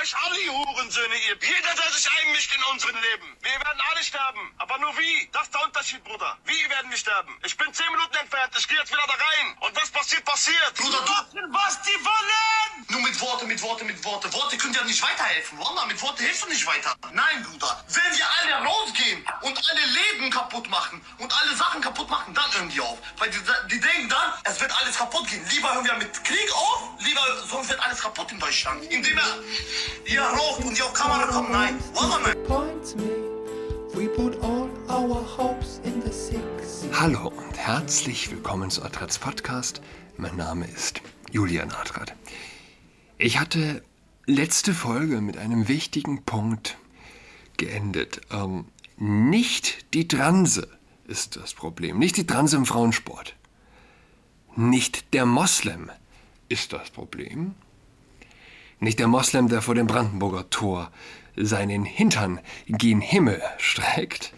euch alle, ihr Hurensöhne, ihr. Jeder, der sich einmischt in unserem Leben. Wir werden alle sterben. Aber nur wie? Das ist der Unterschied, Bruder. Wie werden wir sterben? Ich bin zehn Minuten entfernt. Ich gehe jetzt wieder da rein. Und was passiert, passiert. Bruder, du... Was die wollen! Nur mit Worte, mit Worte, mit Worte. Worte können ja nicht weiterhelfen. Wallah, mit Worte hilfst du nicht weiter. Nein, Bruder. Wenn wir alle rausgehen und alle Leben kaputt machen und alle Sachen kaputt machen, dann hören die auf. Weil die, die denken dann, es wird alles kaputt gehen. Lieber hören wir mit Krieg auf, lieber sonst wird alles kaputt in Deutschland. Indem er hier raucht und auf Kamera kommt. Nein. Wallah, nein. disappoints me. We put all our hopes in the six. Hallo und herzlich willkommen zu Adrats Podcast. Mein Name ist Julian Adrat. Ich hatte letzte Folge mit einem wichtigen Punkt geendet. Ähm, nicht die Transe ist das Problem, nicht die Transe im Frauensport. Nicht der Moslem ist das Problem. Nicht der Moslem, der vor dem Brandenburger Tor seinen Hintern gen Himmel streckt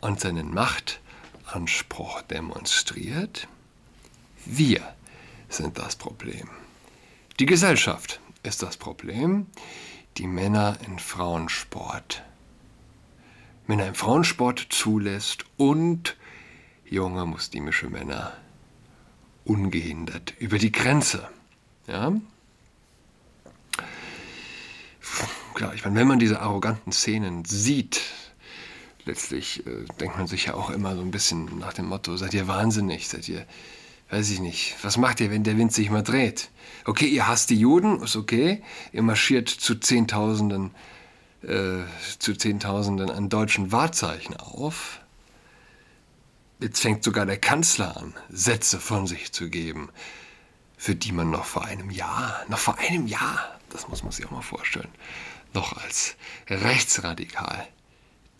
und seinen Machtanspruch demonstriert. Wir sind das Problem. Die Gesellschaft ist das Problem. Die Männer in Frauensport. Männer im Frauensport zulässt und junge muslimische Männer ungehindert über die Grenze. Ja? Klar, ich meine, wenn man diese arroganten Szenen sieht, letztlich äh, denkt man sich ja auch immer so ein bisschen nach dem Motto, seid ihr wahnsinnig, seid ihr, weiß ich nicht, was macht ihr, wenn der Wind sich mal dreht? Okay, ihr hasst die Juden, ist okay, ihr marschiert zu Zehntausenden, äh, zu Zehntausenden an deutschen Wahrzeichen auf. Jetzt fängt sogar der Kanzler an, Sätze von sich zu geben, für die man noch vor einem Jahr, noch vor einem Jahr, das muss man sich auch mal vorstellen, noch als rechtsradikal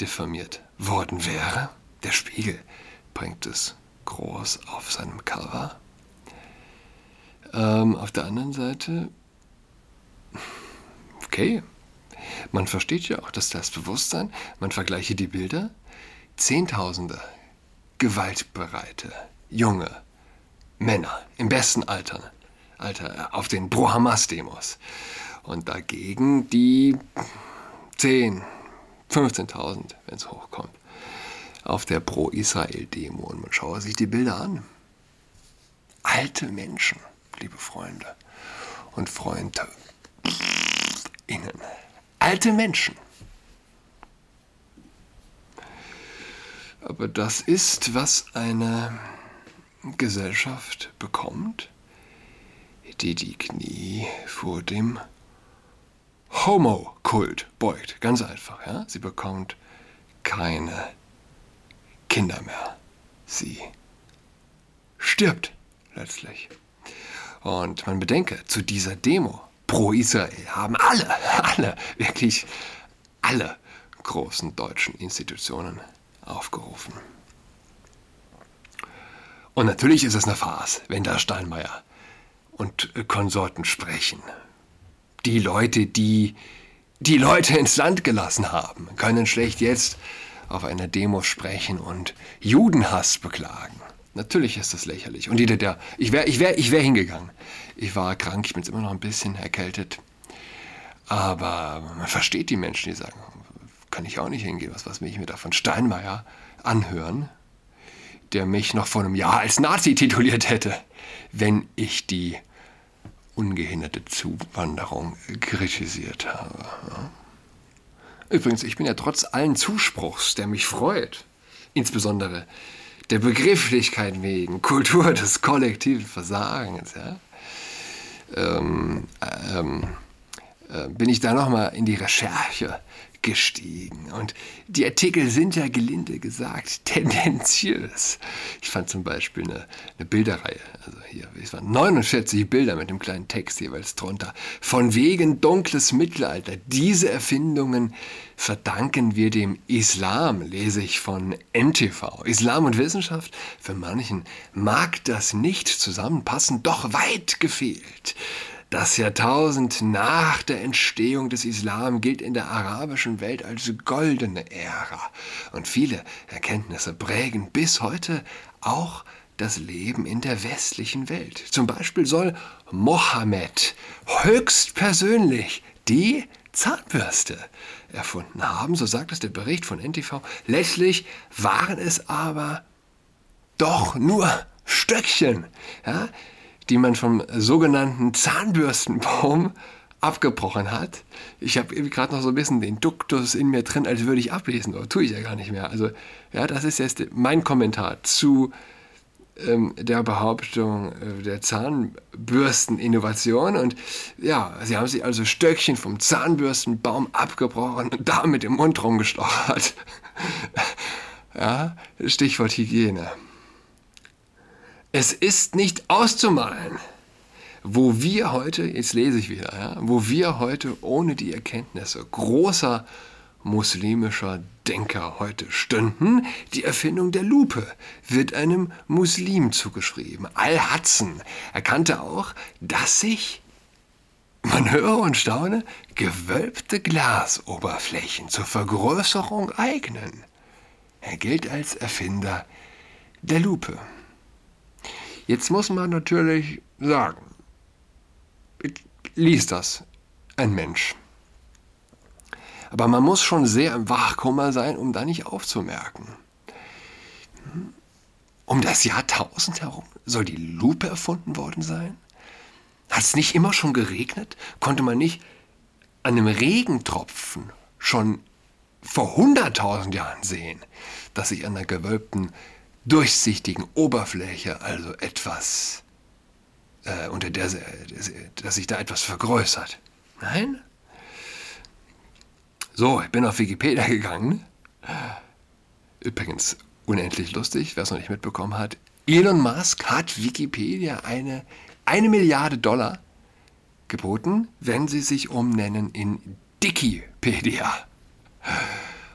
diffamiert worden wäre. Der Spiegel bringt es groß auf seinem Cover. Ähm, auf der anderen Seite, okay, man versteht ja auch das Selbstbewusstsein, man vergleiche die Bilder, Zehntausende gewaltbereite, junge Männer im besten Alter, Alter auf den Pro-Hamas-Demos und dagegen die 10, 15.000, wenn es hochkommt, auf der Pro-Israel-Demo. Und man schaue sich die Bilder an. Alte Menschen, liebe Freunde und Freunde, innen. Alte Menschen. Aber das ist, was eine Gesellschaft bekommt, die die Knie vor dem Homo-Kult beugt. Ganz einfach. Ja? Sie bekommt keine Kinder mehr. Sie stirbt letztlich. Und man bedenke, zu dieser Demo pro Israel haben alle, alle, wirklich alle großen deutschen Institutionen aufgerufen. Und natürlich ist es eine Farce, wenn da Steinmeier und Konsorten sprechen. Die Leute, die die Leute ins Land gelassen haben, können schlecht jetzt auf einer Demo sprechen und Judenhass beklagen. Natürlich ist das lächerlich. Und jeder, der. Ich wäre ich wär, ich wär hingegangen. Ich war krank, ich bin jetzt immer noch ein bisschen erkältet. Aber man versteht die Menschen, die sagen, kann ich auch nicht hingehen. Was, was will ich mir da von Steinmeier anhören, der mich noch vor einem Jahr als Nazi tituliert hätte, wenn ich die ungehinderte Zuwanderung kritisiert habe. Übrigens, ich bin ja trotz allen Zuspruchs, der mich freut, insbesondere der Begrifflichkeit wegen, Kultur des kollektiven Versagens, ja, ähm, ähm, äh, bin ich da nochmal in die Recherche gestiegen. Und die Artikel sind ja gelinde gesagt tendenziös. Ich fand zum Beispiel eine, eine Bilderreihe, also hier, es waren 49 Bilder mit dem kleinen Text jeweils drunter. Von wegen dunkles Mittelalter. Diese Erfindungen verdanken wir dem Islam, lese ich von NTV. Islam und Wissenschaft, für manchen mag das nicht zusammenpassen, doch weit gefehlt. Das Jahrtausend nach der Entstehung des Islam gilt in der arabischen Welt als goldene Ära und viele Erkenntnisse prägen bis heute auch das Leben in der westlichen Welt. Zum Beispiel soll Mohammed höchstpersönlich die Zahnbürste erfunden haben, so sagt es der Bericht von NTV. Letztlich waren es aber doch nur Stöckchen, ja, die man vom sogenannten Zahnbürstenbaum abgebrochen hat. Ich habe gerade noch so ein bisschen den Duktus in mir drin, als würde ich ablesen, aber tue ich ja gar nicht mehr. Also, ja, das ist jetzt mein Kommentar zu ähm, der Behauptung äh, der Zahnbürsteninnovation. Und ja, sie haben sich also Stöckchen vom Zahnbürstenbaum abgebrochen und damit im Mund rumgestochert. ja, Stichwort Hygiene. Es ist nicht auszumalen, wo wir heute, jetzt lese ich wieder, ja, wo wir heute ohne die Erkenntnisse großer muslimischer Denker heute stünden. Die Erfindung der Lupe wird einem Muslim zugeschrieben. Al-Hudson erkannte auch, dass sich, man höre und staune, gewölbte Glasoberflächen zur Vergrößerung eignen. Er gilt als Erfinder der Lupe. Jetzt muss man natürlich sagen, liest das ein Mensch. Aber man muss schon sehr im Wachkummer sein, um da nicht aufzumerken. Um das Jahr 1000 herum soll die Lupe erfunden worden sein? Hat es nicht immer schon geregnet? Konnte man nicht an einem Regentropfen schon vor 100.000 Jahren sehen, dass sich an der gewölbten, durchsichtigen Oberfläche also etwas, äh, unter der, dass sich da etwas vergrößert? Nein? So, ich bin auf Wikipedia gegangen. Übrigens unendlich lustig, wer es noch nicht mitbekommen hat. Elon Musk hat Wikipedia eine, eine Milliarde Dollar geboten, wenn sie sich umnennen in Dikipedia.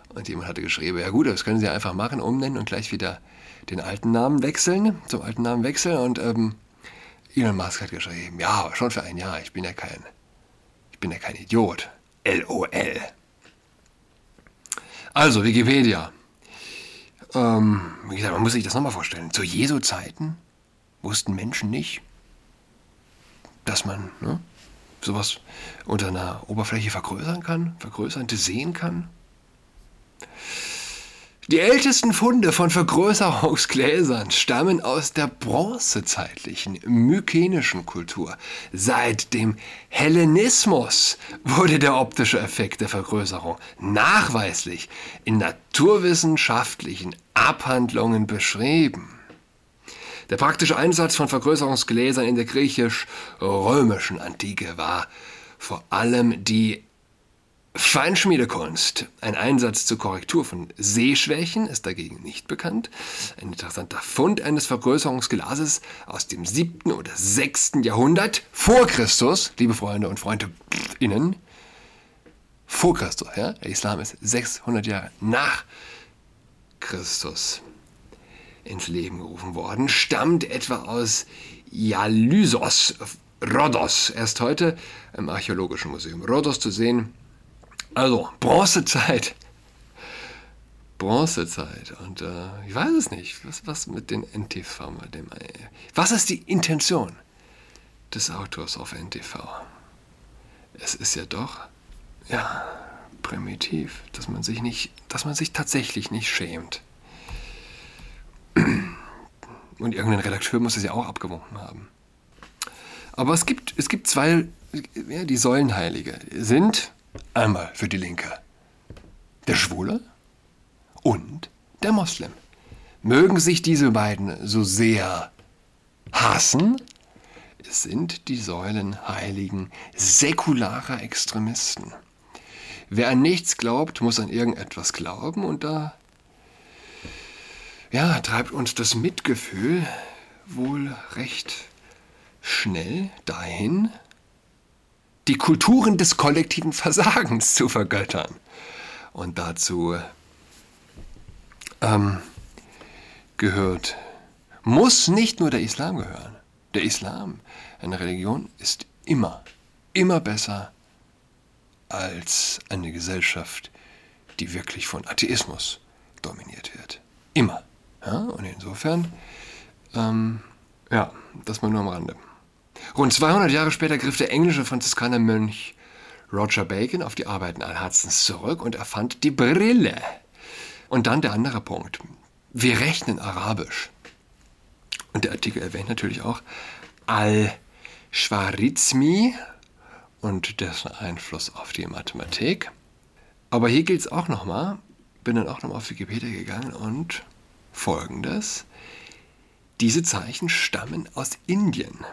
Und jemand hatte geschrieben, ja gut, das können Sie einfach machen, umnennen und gleich wieder den alten Namen wechseln, zum alten Namen wechseln. Und ähm, Elon Musk hat geschrieben, ja, schon für ein Jahr, ich bin ja kein, ich bin ja kein Idiot. LOL. Also, Wikipedia. Ähm, wie gesagt, man muss sich das nochmal vorstellen. Zu Jesu-Zeiten wussten Menschen nicht, dass man ne, sowas unter einer Oberfläche vergrößern kann, vergrößern, sehen kann. Die ältesten Funde von Vergrößerungsgläsern stammen aus der bronzezeitlichen mykenischen Kultur. Seit dem Hellenismus wurde der optische Effekt der Vergrößerung nachweislich in naturwissenschaftlichen Abhandlungen beschrieben. Der praktische Einsatz von Vergrößerungsgläsern in der griechisch-römischen Antike war vor allem die Feinschmiedekunst. Ein Einsatz zur Korrektur von Sehschwächen ist dagegen nicht bekannt. Ein interessanter Fund eines Vergrößerungsglases aus dem 7. oder 6. Jahrhundert vor Christus, liebe Freunde und Freunde innen, vor Christus, ja? Der Islam ist 600 Jahre nach Christus ins Leben gerufen worden, stammt etwa aus Ialysos, Rhodos. Erst heute im Archäologischen Museum Rhodos zu sehen. Also, Bronzezeit. Bronzezeit. Und äh, ich weiß es nicht. Was, was mit den NTV? Mit dem, äh, was ist die Intention des Autors auf NTV? Es ist ja doch, ja, primitiv, dass man sich nicht, dass man sich tatsächlich nicht schämt. Und irgendein Redakteur muss es ja auch abgewunken haben. Aber es gibt, es gibt zwei, ja, die Säulenheilige sind Einmal für die Linke. Der Schwule und der Moslem. Mögen sich diese beiden so sehr hassen, es sind die Säulenheiligen säkularer Extremisten. Wer an nichts glaubt, muss an irgendetwas glauben und da ja, treibt uns das Mitgefühl wohl recht schnell dahin, die Kulturen des kollektiven Versagens zu vergöttern. Und dazu ähm, gehört, muss nicht nur der Islam gehören. Der Islam, eine Religion, ist immer, immer besser als eine Gesellschaft, die wirklich von Atheismus dominiert wird. Immer. Ja, und insofern, ähm, ja, das mal nur am Rande. Rund 200 Jahre später griff der englische Franziskanermönch Roger Bacon auf die Arbeiten Al-Hudsons zurück und erfand die Brille. Und dann der andere Punkt. Wir rechnen Arabisch. Und der Artikel erwähnt natürlich auch Al-Schwarizmi und dessen Einfluss auf die Mathematik. Aber hier gilt es auch nochmal, bin dann auch nochmal auf Wikipedia gegangen und folgendes. Diese Zeichen stammen aus Indien.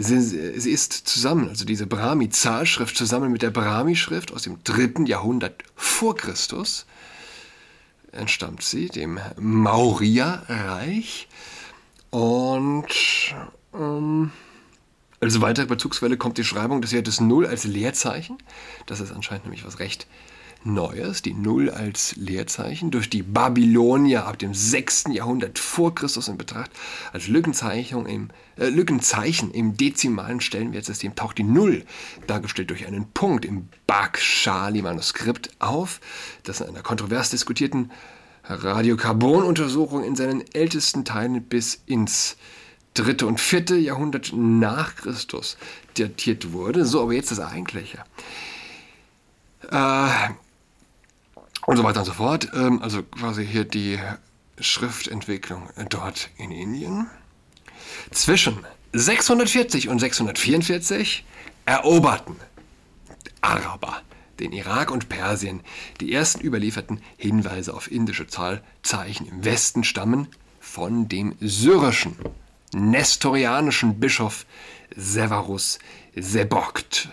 Sie, sie ist zusammen, also diese Brahmi-Zahlschrift zusammen mit der Brahmi-Schrift aus dem dritten Jahrhundert vor Christus, entstammt sie dem Maurya-Reich. Und ähm, als weitere Bezugsquelle kommt die Schreibung des Wertes 0 als Leerzeichen. Das ist anscheinend nämlich was recht Neues, die Null als Leerzeichen, durch die Babylonier ab dem 6. Jahrhundert vor Christus in Betracht als Lückenzeichen im, äh, Lückenzeichen im dezimalen Stellenwertsystem taucht die Null, dargestellt durch einen Punkt im Bakshali-Manuskript, auf, das in einer kontrovers diskutierten Radiokarbonuntersuchung in seinen ältesten Teilen bis ins dritte und vierte Jahrhundert nach Christus datiert wurde. So, aber jetzt das Eigentliche. Äh, und so weiter und so fort. Ähm, also quasi hier die Schriftentwicklung dort in Indien. Zwischen 640 und 644 eroberten Araber den Irak und Persien. Die ersten überlieferten Hinweise auf indische Zahlzeichen im Westen stammen von dem syrischen, nestorianischen Bischof Severus Sebokt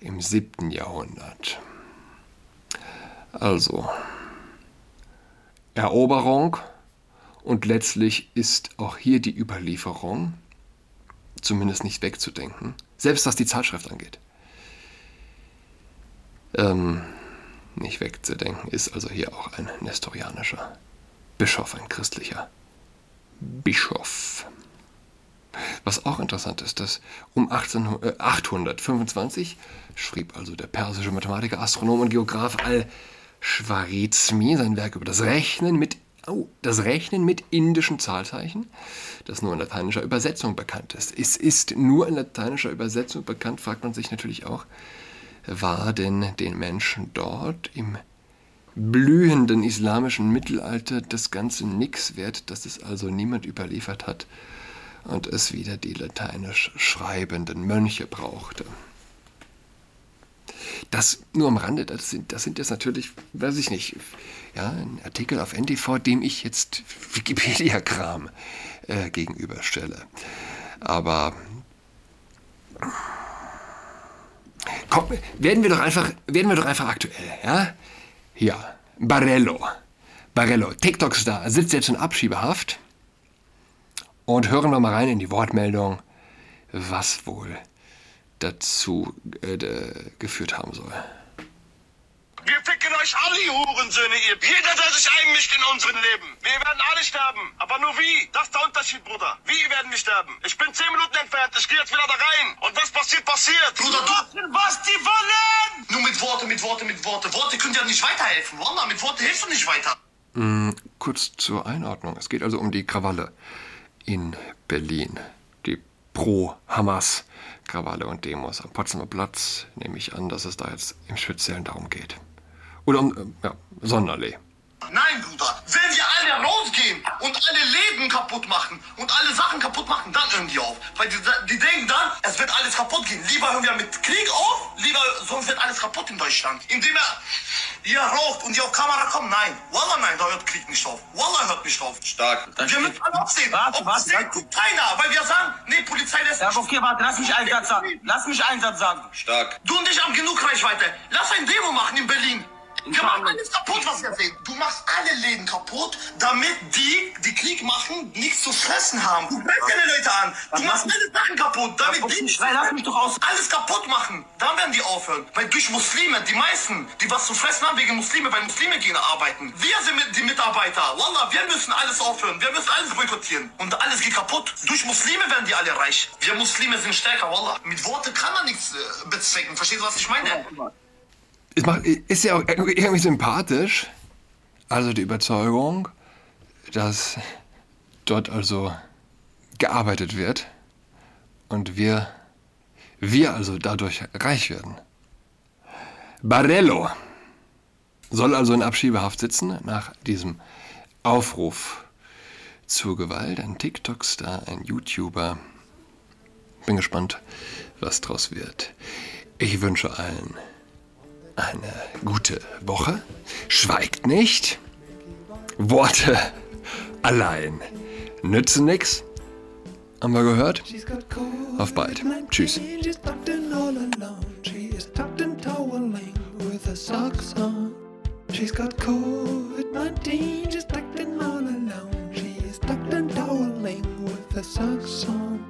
im 7. Jahrhundert. Also, Eroberung und letztlich ist auch hier die Überlieferung zumindest nicht wegzudenken, selbst was die Zeitschrift angeht. Ähm, nicht wegzudenken ist also hier auch ein nestorianischer Bischof, ein christlicher Bischof. Was auch interessant ist, dass um 18, äh, 825 schrieb also der persische Mathematiker, Astronom und Geograph Al Schwarizmi sein Werk über das Rechnen mit oh, das Rechnen mit indischen Zahlzeichen, das nur in lateinischer Übersetzung bekannt ist. Es ist nur in lateinischer Übersetzung bekannt, fragt man sich natürlich auch, war denn den Menschen dort im blühenden islamischen Mittelalter das Ganze nix wert, dass es also niemand überliefert hat und es wieder die lateinisch schreibenden Mönche brauchte. Das nur am Rande, das sind, das sind jetzt natürlich, weiß ich nicht, ja, ein Artikel auf NTV, dem ich jetzt Wikipedia-Kram äh, gegenüberstelle. Aber komm, werden wir doch einfach, werden wir doch einfach aktuell, ja? Hier, Barello. Barello, TikTok-Star, sitzt jetzt in Abschiebehaft. Und hören wir mal rein in die Wortmeldung, was wohl dazu äh, geführt haben soll. Wir ficken euch alle, ihr Hurensöhne, ihr. Jeder, der sich einmischt in unseren Leben. Wir werden alle sterben. Aber nur wie? Das ist der Unterschied, Bruder. Wie werden wir sterben? Ich bin zehn Minuten entfernt. Ich gehe jetzt wieder da rein. Und was passiert, passiert. Bruder, du... Was die wollen! Nur mit Worte, mit Worte, mit Worte. Worte können ja nicht weiterhelfen. Wallah, mit Worte hilfst du nicht weiter. Mm, kurz zur Einordnung. Es geht also um die Krawalle in Berlin. Die Pro-Hamas Krawalle und Demos am Potsdamer Platz nehme ich an, dass es da jetzt im Speziellen darum geht. Oder um äh, ja, Sonnenallee. Nein, Bruder. Wenn wir alle rausgehen und alle Leben kaputt machen und alle Sachen kaputt machen, dann hören die auf. Weil die, die denken dann, es wird alles kaputt gehen. Lieber hören wir mit Krieg auf, lieber sonst wird alles kaputt in Deutschland. Indem er ihr raucht und die auf Kamera kommen. Nein. Wallah, nein, da hört Krieg nicht auf. Wallah hört nicht auf. Stark. wir müssen alle aufsehen. Warte, warte, tut keiner, weil wir sagen, nee, Polizei lässt Ja, okay, warte, lass mich einen Satz sagen. Lass mich einen Satz sagen. Stark. Du und ich haben genug Reichweite. Lass ein Demo machen in Berlin. Wir machen alles kaputt, was wir sehen. Du machst alle Läden kaputt, damit die, die Krieg machen, nichts zu fressen haben. Du brennst deine Leute an. Du machst alle Sachen kaputt, damit die Schrei, lass mich doch aus. alles kaputt machen. Dann werden die aufhören. Weil durch Muslime, die meisten, die was zu fressen haben wegen Muslime, weil Muslime gehen arbeiten. Wir sind die Mitarbeiter. Wallah, wir müssen alles aufhören. Wir müssen alles boykottieren. Und alles geht kaputt. Durch Muslime werden die alle reich. Wir Muslime sind stärker, Wallah. Mit Worte kann man nichts äh, bezwecken. Verstehst du, was ich meine? Es macht, ist ja auch irgendwie sympathisch. Also die Überzeugung, dass dort also gearbeitet wird und wir, wir also dadurch reich werden. Barello soll also in Abschiebehaft sitzen nach diesem Aufruf zur Gewalt. Ein TikTok-Star, ein YouTuber. Bin gespannt, was draus wird. Ich wünsche allen eine gute Woche. Schweigt nicht. Worte allein nützen nichts. Haben wir gehört? She's. Auf bald. Tschüss. She's. She's got COVID 19. She's tucked in all alone. She is tucked in toweling with her socks on.